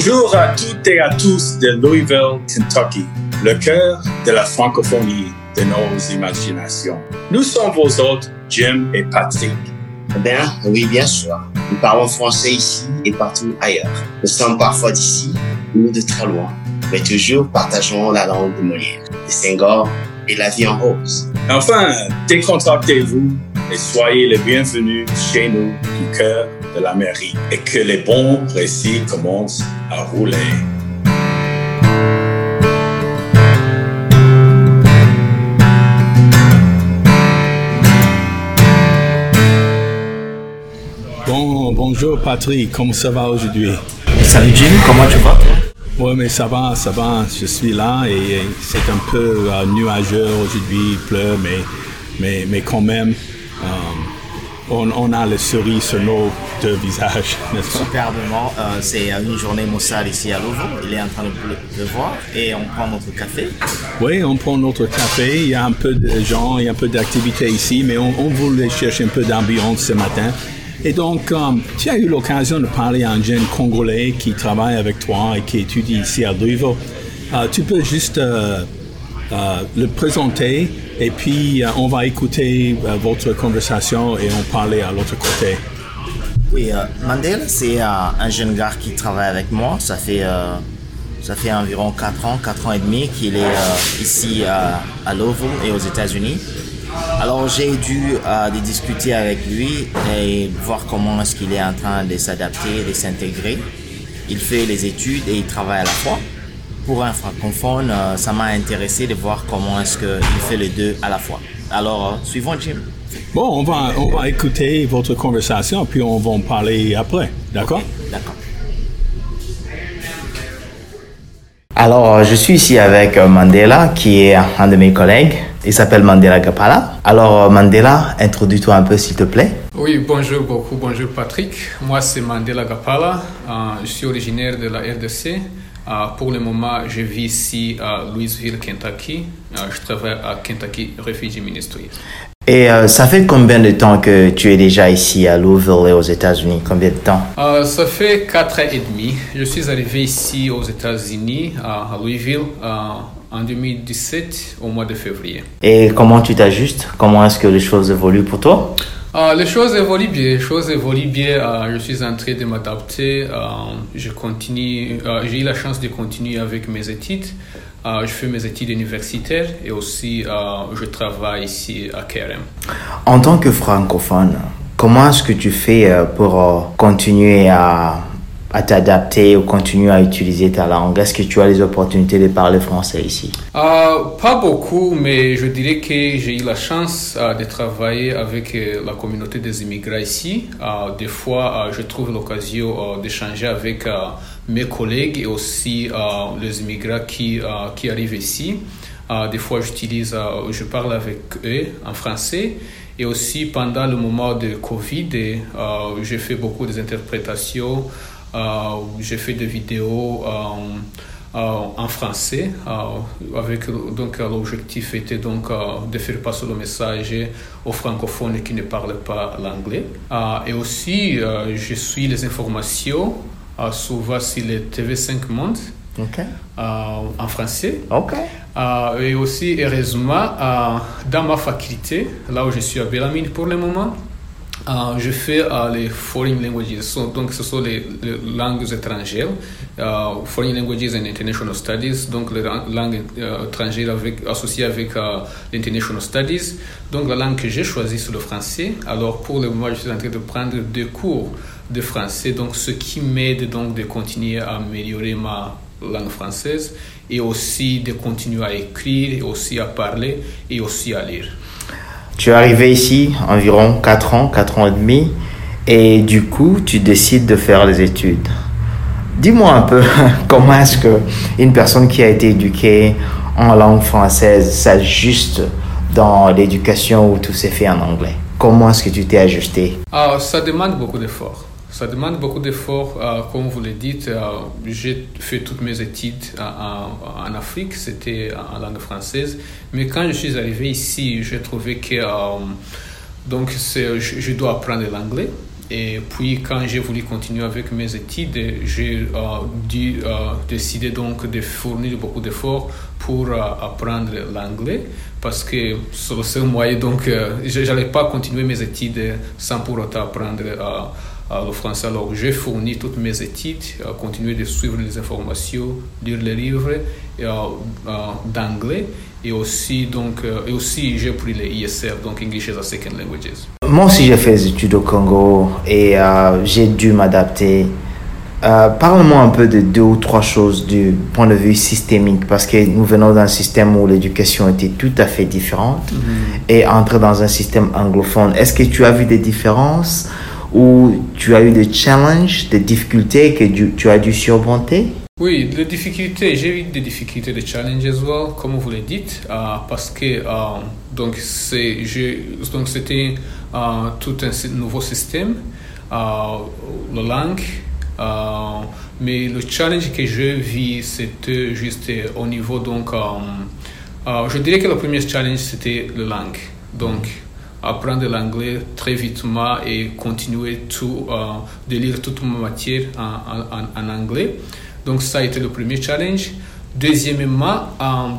Bonjour à toutes et à tous de Louisville, Kentucky, le cœur de la francophonie de nos imaginations. Nous sommes vos hôtes, Jim et Patrick. Eh bien, oui, bien sûr. Nous parlons français ici et partout ailleurs. Nous sommes parfois d'ici ou de très loin, mais toujours partageons la langue de Molière, de Senghor et la vie en rose. Enfin, décontractez-vous et soyez les bienvenus chez nous du cœur de la mairie et que les bons récits commencent à rouler. Bon, bonjour Patrick, comment ça va aujourd'hui? Salut Jim, comment tu vas Oui, mais ça va, ça va. Je suis là et c'est un peu euh, nuageux aujourd'hui, il pleut, mais, mais, mais quand même, euh, on, on, a le sourire sur nos deux visages, n'est-ce pas? Superbement. Euh, c'est une journée maussade ici à Louvain. Il est en train de pleuvoir et on prend notre café. Oui, on prend notre café. Il y a un peu de gens, il y a un peu d'activité ici, mais on, on voulait chercher un peu d'ambiance ce matin. Et donc, um, tu as eu l'occasion de parler à un jeune Congolais qui travaille avec toi et qui étudie ici à. Uh, tu peux juste le présenter et puis on va écouter votre conversation et on parler à l'autre côté. Oui, euh, Mandel, c'est euh, un jeune gars qui travaille avec moi. Ça fait, euh, ça fait environ 4 ans, 4 ans et demi qu'il est ici à Louisville et aux États-Unis. Alors j'ai dû euh, discuter avec lui et voir comment est-ce qu'il est en train de s'adapter, de s'intégrer. Il fait les études et il travaille à la fois. Pour un francophone, euh, ça m'a intéressé de voir comment est-ce qu'il fait les deux à la fois. Alors, euh, suivons Jim. Bon, on va, on va écouter votre conversation puis on va en parler après. D'accord? Okay, D'accord. Alors, je suis ici avec Mandela, qui est un de mes collègues. Il s'appelle Mandela Gapala. Alors, Mandela, introduis-toi un peu, s'il te plaît. Oui, bonjour beaucoup. Bonjour, Patrick. Moi, c'est Mandela Gapala. Euh, je suis originaire de la RDC. Euh, pour le moment, je vis ici à Louisville, Kentucky. Euh, je travaille à Kentucky Refugee Ministry. Et euh, ça fait combien de temps que tu es déjà ici à Louisville et aux États-Unis? Combien de temps? Euh, Ça fait 4 ans et demi. Je suis arrivé ici aux États-Unis, à, Louisville, en 2017, au mois de février. Et comment tu t'ajustes? Comment est-ce que les choses évoluent pour toi? Les choses évoluent bien, les choses évoluent bien. je suis en train de m'adapter. je continue, j'ai eu la chance de continuer avec mes études. Euh, je fais mes études universitaires et aussi euh, je travaille ici à KRM. En tant que francophone, comment est-ce que tu fais pour continuer à, à t'adapter ou continuer à utiliser ta langue? Est-ce que tu as les opportunités de parler français ici? Euh, Pas beaucoup, mais je dirais que j'ai eu la chance de travailler avec la communauté des immigrés ici. des fois, je trouve l'occasion d'échanger avec mes collègues et aussi euh, les immigrants qui, euh, qui arrivent ici. Euh, des fois, j'utilise, je parle avec eux en français. Et aussi, pendant le moment de Covid, j'ai fait beaucoup d'interprétations. J'ai fait des vidéos en français. avec, donc, l'objectif était donc de faire passer le message aux francophones qui ne parlent pas l'anglais. et aussi, je suis les informations souvent sur le TV5 Monde. Okay. En français. Okay. Et aussi, heureusement, dans ma faculté, là où je suis à Bellamine pour le moment, je fais les foreign languages. Donc, ce sont les, langues étrangères. foreign languages and international studies. Donc, les langues étrangères associées avec l'international studies. Donc, la langue que j'ai choisie, c'est le français. Alors, pour le moment, je suis en train de prendre deux cours de français, donc ce qui m'aide donc de continuer à améliorer ma langue française et aussi de continuer à écrire, et aussi à parler et aussi à lire. Tu es arrivé ici environ 4 ans, 4 ans et demi, et du coup, tu décides de faire les études. Dis-moi un peu comment est-ce que une personne qui a été éduquée en langue française s'ajuste dans l'éducation où tout s'est fait en anglais? Comment est-ce que tu t'es ajusté ah, Ça demande beaucoup d'efforts. Ça demande beaucoup d'efforts, euh, comme vous le dites. Euh, j'ai fait toutes mes études en, en Afrique, c'était en langue française. Mais quand je suis arrivé ici, j'ai trouvé que euh, donc je, je, dois apprendre l'anglais. Et puis, quand j'ai voulu continuer avec mes études, j'ai dû décider donc de fournir beaucoup d'efforts pour apprendre l'anglais parce que c'est le seul moyen, donc je n'allais pas continuer mes études sans pour autant apprendre le français. Alors, j'ai fourni toutes mes études, continué de suivre les informations, lire les livres d'anglais et aussi, donc, et aussi j'ai pris les ISR, donc English as a Second Languages. Moi aussi, j'ai fait des études au Congo et euh, j'ai dû m'adapter. Euh, Parle-moi un peu de deux ou trois choses du point de vue systémique, parce que nous venons d'un système où l'éducation était tout à fait différente et entrer dans un système anglophone. Est-ce que tu as vu des différences ou tu as eu des challenges, des difficultés que tu, as dû surmonter? Oui, des difficultés, j'ai eu des difficultés, des challenges as well, comme vous le dites, euh, parce que euh, c'était euh, tout un nouveau système, la langue, mais le challenge que je vis c'était juste au niveau donc je dirais que le premier challenge c'était la langue, donc apprendre l'anglais très vitement et continuer tout, de lire toute ma matière en, en anglais. Donc ça a été le premier challenge. Deuxièmement,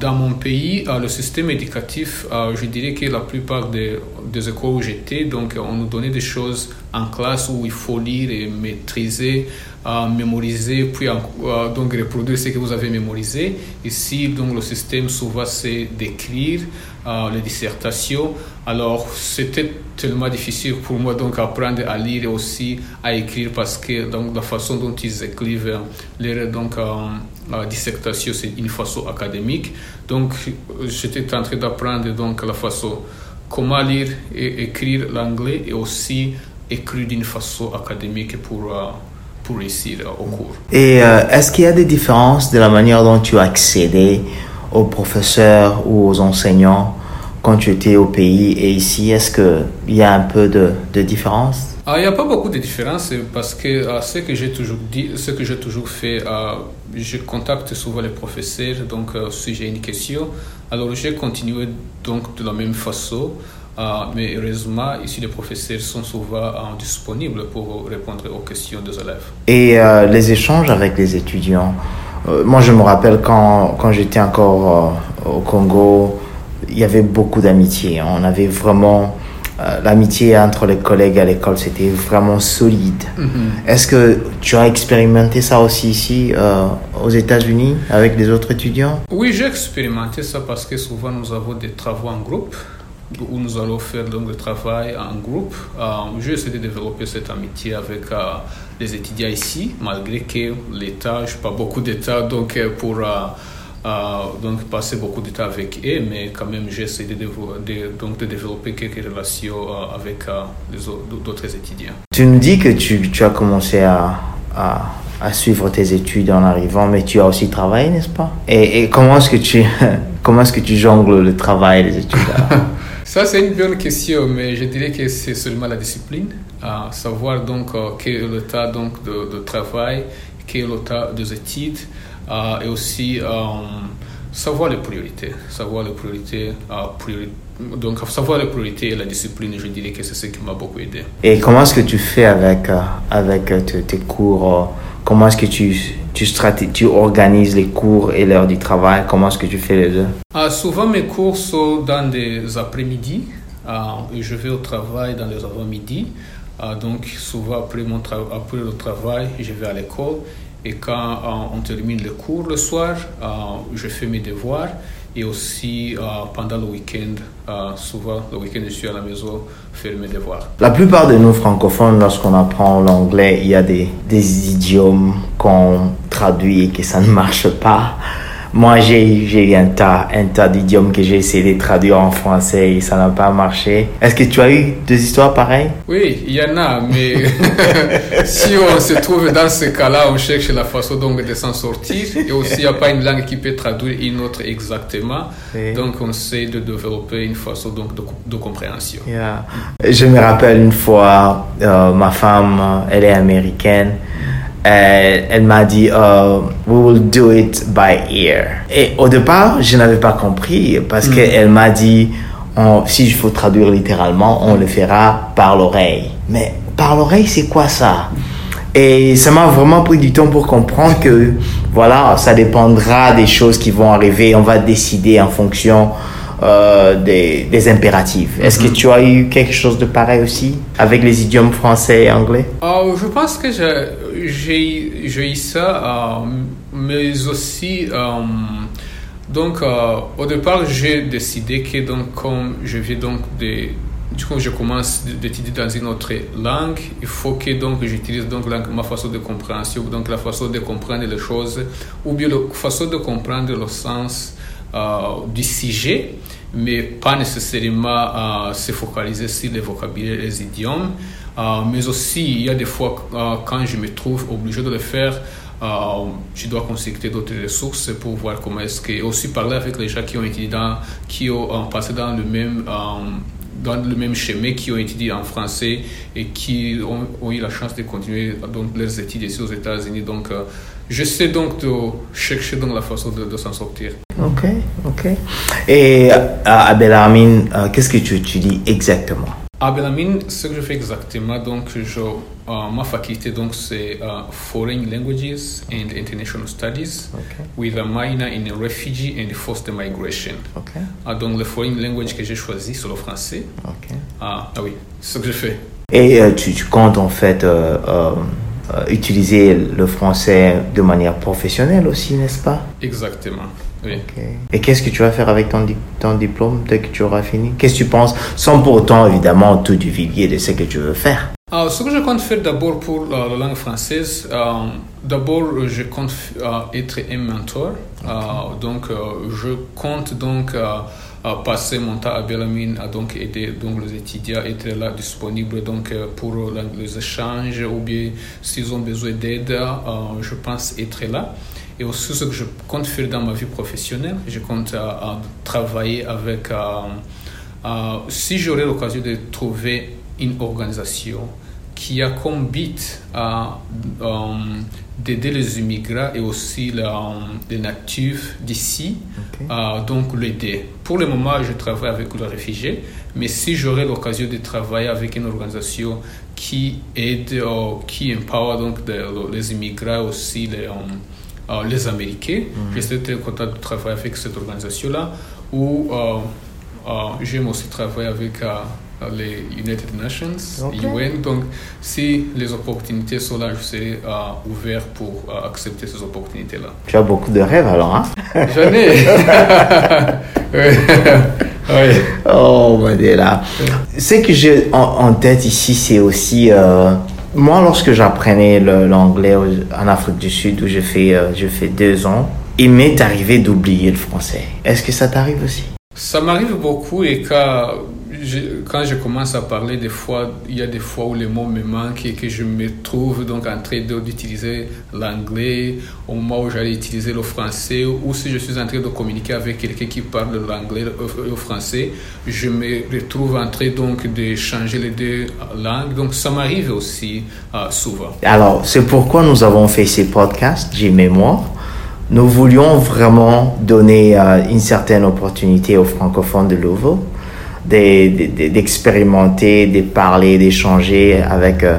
dans mon pays, le système éducatif, je dirais que la plupart des, écoles où j'étais, donc on nous donnait des choses en classe où il faut lire et maîtriser, mémoriser, puis donc reproduire ce que vous avez mémorisé. Ici, donc le système souvent c'est d'écrire les dissertations. Alors c'était tellement difficile pour moi donc apprendre à lire et aussi à écrire parce que donc la façon dont ils écrivent les donc la dissertation c'est une façon académique. Donc j'étais en train d'apprendre donc la façon comment lire et écrire l'anglais et aussi écrire d'une façon académique pour pour réussir au cours. Et euh, est-ce qu'il y a des différences de la manière dont tu as accédé aux professeurs ou aux enseignants quand tu étais au pays et ici Est-ce qu'il y a un peu de, de différence? Ah, Il n'y a pas beaucoup de différence parce que ah, ce que j'ai toujours dit, ce que j'ai toujours fait, ah, je contacte souvent les professeurs, donc si j'ai une question, alors j'ai continué donc de la même façon. Mais heureusement, ici, les professeurs sont souvent disponibles pour répondre aux questions des élèves. Et euh, les échanges avec les étudiants euh, Moi, je me rappelle quand, quand j'étais encore euh, au Congo, il y avait beaucoup d'amitié. On avait vraiment... L'amitié entre les collègues à l'école, c'était vraiment solide. Mm -hmm. Est-ce que tu as expérimenté ça aussi ici aux États-Unis avec les autres étudiants? Oui, j'ai expérimenté ça parce que souvent nous avons des travaux en groupe où nous allons faire donc le travail en groupe. Euh, j'ai essayé de développer cette amitié avec euh, les étudiants ici, malgré que l'État, je n'ai pas beaucoup d'État donc pour euh, donc passer beaucoup de temps avec eux, mais quand même j'ai essayé de, de, donc, de développer quelques relations avec les d'autres étudiants. Tu nous dis que tu, tu as commencé à, à, à, suivre tes études en arrivant, mais tu as aussi travaillé, n'est-ce pas? Et, et, comment est-ce que tu comment est-ce que tu jongles le travail et les études? Ça, c'est une bonne question, mais je dirais que c'est seulement la discipline. À savoir donc euh, quel est le donc, de, de, travail, quel est le des études, euh, et aussi euh, savoir les priorités. Savoir les priorités, priori... donc savoir les priorités et la discipline, je dirais que c'est ce qui m'a beaucoup aidé. Et comment est-ce que tu fais avec, avec tes cours Comment est-ce que tu, tu, tu organises les cours et l'heure du travail Comment est-ce que tu fais les deux? Souvent, mes cours sont dans des après-midi. Et je vais au travail dans les avant-midi. Donc, souvent, après, mon après le travail, je vais à l'école. Et quand on termine le cours le soir, je fais mes devoirs. Et aussi, pendant le week-end, souvent, le week-end, je suis à la maison faire mes devoirs. La plupart de nous francophones, lorsqu'on apprend l'anglais, il y a des, des idiomes qu'on traduit et que ça ne marche pas. Moi, j'ai un tas, un tas d'idiomes que j'ai essayé de traduire en français et ça n'a pas marché. Est-ce que tu as eu des histoires pareilles? Oui, il y en a, mais si on se trouve dans ce cas-là, on cherche la façon donc de s'en sortir. Et aussi, il n'y a pas une langue qui peut traduire une autre exactement. Oui. Donc, on essaie de développer une façon donc de, de compréhension. Yeah. Je me rappelle une fois, euh, ma femme, elle est américaine. Elle, elle m'a dit, uh, we will do it by ear. Et au départ, je n'avais pas compris parce mm. qu'elle m'a dit, si il faut traduire littéralement, on le fera par l'oreille. Mais par l'oreille, c'est quoi ça? Et ça m'a vraiment pris du temps pour comprendre que, voilà, ça dépendra des choses qui vont arriver. On va décider en fonction euh, des, des, impératifs. Est-ce que mhm. tu as eu quelque chose de pareil aussi avec les idiomes français et anglais? Euh, Je pense que j'ai eu ça, euh, mais aussi, donc au départ, j'ai décidé que donc, comme je viens donc de du coup, je commence d'étudier dans une autre langue. Il faut que donc j'utilise donc ma façon de compréhension, donc la façon de comprendre les choses, ou bien la façon de comprendre le sens euh, du sujet, mais pas nécessairement euh, se focaliser sur les vocabulaires, les idiomes. Euh, mais aussi, il y a des fois quand je me trouve obligé de le faire, je dois consulter d'autres ressources pour voir comment est-ce que aussi parler avec les gens qui ont étudié dans, qui ont passé dans le même dans le même chemin, qui ont étudié en français et qui ont, eu la chance de continuer donc, leurs études ici aux États-Unis. Donc, euh, j'essaie donc de chercher donc, la façon de, s'en sortir. Ok, ok. Et à Abdelhamid, euh, qu'est-ce que tu étudies exactement? À Belamine, ce que je fais exactement, donc, je, uh, ma faculté, donc, c'est uh, Foreign Languages and International Studies, with a minor in Refugee and Forced Migration. Okay. Uh, donc, le foreign language que j'ai choisi, c'est le français. Okay. ah oui, c'est ce que je fais. Et euh, tu, tu, comptes, en fait, euh, euh, utiliser le français de manière professionnelle aussi, n'est-ce pas? Exactement. Et qu'est-ce que tu vas faire avec ton, ton diplôme dès que tu auras fini? Qu'est-ce que tu penses? Sans pour autant, évidemment, tout divulguer de ce que tu veux faire. Euh, ce que je compte faire d'abord pour la, langue française, euh, d'abord, je compte euh, être un mentor. donc, je compte donc passer mon temps à Bellamine à donc aider donc les étudiants à être là disponibles donc pour les échanges ou bien s'ils ont besoin d'aide, je pense être là. Et aussi ce que je compte faire dans ma vie professionnelle, je compte euh, travailler avec, euh, euh, si j'aurais l'occasion de trouver une organisation qui a comme but d'aider les immigrants et aussi les natifs d'ici, donc l'aider. Pour le moment, je travaille avec les réfugiés, mais si j'aurais l'occasion de travailler avec une organisation qui aide, qui empower donc les immigrants aussi, les, euh, les Américains. Mm J'étais très content de travailler avec cette organisation-là, où euh, euh, j'aime aussi travailler avec les United Nations, UN. Donc, si les opportunités sont là, je serai ouvert pour accepter ces opportunités-là. Tu as beaucoup de rêves alors, hein? J'en ai. oui. Oh, Mandela. Ce que j'ai en, tête ici, c'est aussi moi, lorsque j'apprenais l'anglais en Afrique du Sud, où j'ai fait, euh, fait deux ans, il m'est arrivé d'oublier le français. Est-ce que ça t'arrive aussi? Ça m'arrive beaucoup et quand quand je commence à parler, des fois, il y a des fois où les mots me manquent et que je me trouve donc en train d'utiliser l'anglais au moment où j'allais utiliser le français ou si je suis en train de communiquer avec quelqu'un qui parle l'anglais ou le français, je me retrouve en train donc de changer les deux langues. Donc ça m'arrive aussi euh, souvent. Alors, c'est pourquoi nous avons fait ces podcasts, j'ai mémoire. Nous voulions vraiment donner euh, une certaine opportunité aux francophones de Louvain d'expérimenter, de, parler, d'échanger avec, euh,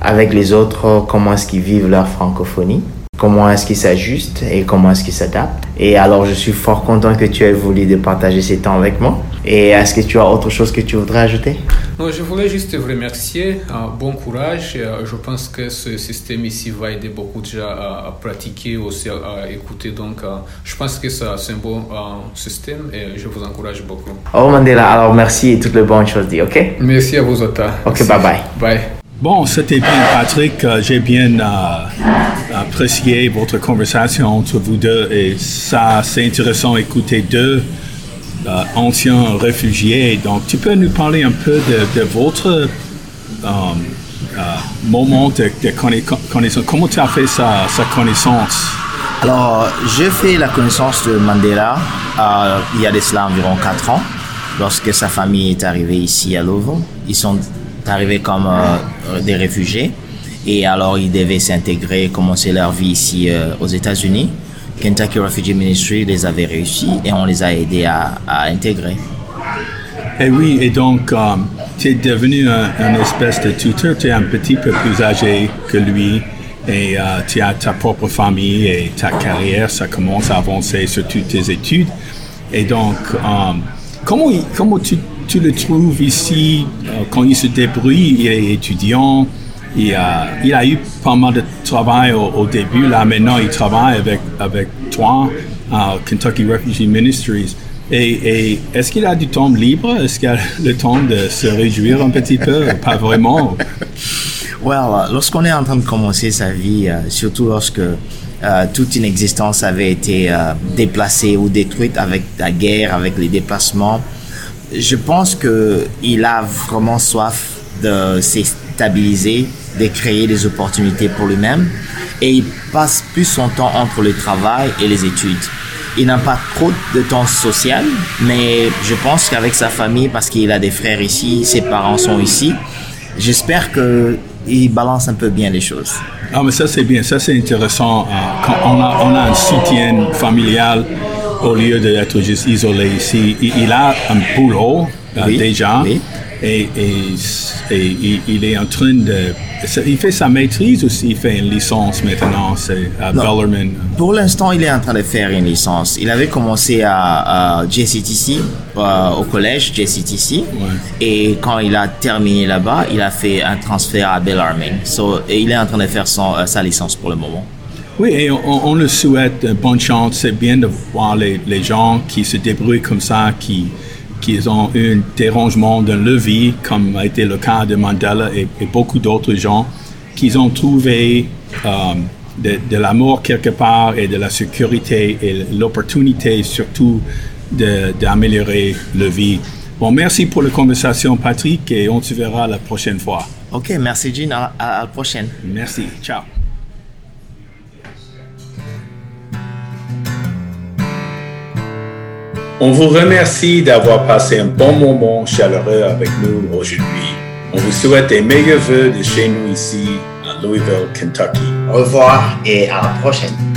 avec les autres, comment est-ce qu'ils vivent leur francophonie, comment est-ce qu'ils s'ajustent et comment est-ce qu'ils s'adaptent. Et alors, je suis fort content que tu aies voulu de partager ces temps avec moi. Et est-ce que tu as autre chose que tu voudrais ajouter? Non, je voulais juste vous remercier. Euh, bon courage. Euh, je pense que ce système ici va aider beaucoup de gens à, pratiquer, aussi à, écouter. Donc, euh, je pense que c'est un bon système et je vous encourage beaucoup. Oh Mandela, alors merci et toutes les bonnes choses dit, ok? Merci à vous, Ota. Ok, bye bye. Bye. Bon, c'était bien, Patrick. J'ai bien apprécié votre conversation entre vous deux et ça, c'est intéressant d'écouter deux euh, ancien réfugié. Donc, tu peux nous parler un peu de, votre euh, euh, moment de, connaissance. Comment tu as fait sa, connaissance? Alors, j'ai fait la connaissance de Mandela il y a de cela environ 4 ans, lorsque sa famille est arrivée ici à Louvre. Ils sont arrivés comme des réfugiés et alors ils devaient s'intégrer, commencer leur vie ici aux États-Unis. Kentucky Refugee Ministry les avait réussi et on les a aidés à, intégrer. Et oui, et donc, euh, tu es devenu un, espèce de tuteur, tu es un petit peu plus âgé que lui, et euh, tu as ta propre famille et ta carrière, ça commence à avancer sur toutes tes études. Et donc, euh, comment, tu, tu le trouves ici, quand il se débrouille, il est étudiant, il a, eu pas mal de travail au, début, là maintenant il travaille avec, avec toi Kentucky Refugee Ministries. Et, est-ce qu'il a du temps libre? Est-ce qu'il a le temps de se réjouir un petit peu? Pas vraiment? Well, euh, lorsqu'on est en train de commencer sa vie, euh, surtout lorsque euh, toute une existence avait été déplacée ou détruite avec la guerre, avec les déplacements, je pense que il a vraiment soif de se de créer des opportunités pour lui-même, et il passe plus son temps entre le travail et les études. Il n'a pas trop de temps social, mais je pense qu'avec sa famille, parce qu'il a des frères ici, ses parents sont ici, j'espère que il balance un peu bien les choses. Ah, mais ça c'est bien, ça c'est intéressant. euh, quand on a, on a un soutien familial au lieu d'être juste isolé ici. Il, a un boulot euh, Oui, déjà oui. Et, et, et il, il est en train de... Il fait sa maîtrise aussi, il fait une licence maintenant, à Non. Bellarmine. Pour l'instant, il est en train de faire une licence. Il avait commencé à, à JCTC, euh, au collège JCTC. Et quand il a terminé là-bas, il a fait un transfert à Bellarmine. So, et il est en train de faire son, euh, sa licence pour le moment. Oui, et on, on le souhaite bonne chance. C'est bien de voir les, les gens qui se débrouillent comme ça, qui, qui ont eu un dérangement dans leur vie, comme a été le cas de Mandela et, et beaucoup d'autres gens, qui ont trouvé euh, de, de l'amour quelque part et de la sécurité et l'opportunité surtout d'améliorer leur vie. Bon, merci pour la conversation, Patrick, et on se verra la prochaine fois. Ok, merci Jean. À, à- à la prochaine. Merci. Ciao. On vous remercie d'avoir passé un bon moment chaleureux avec nous aujourd'hui. On vous souhaite les meilleurs vœux de chez nous ici à Louisville, Kentucky. Au revoir et à la prochaine.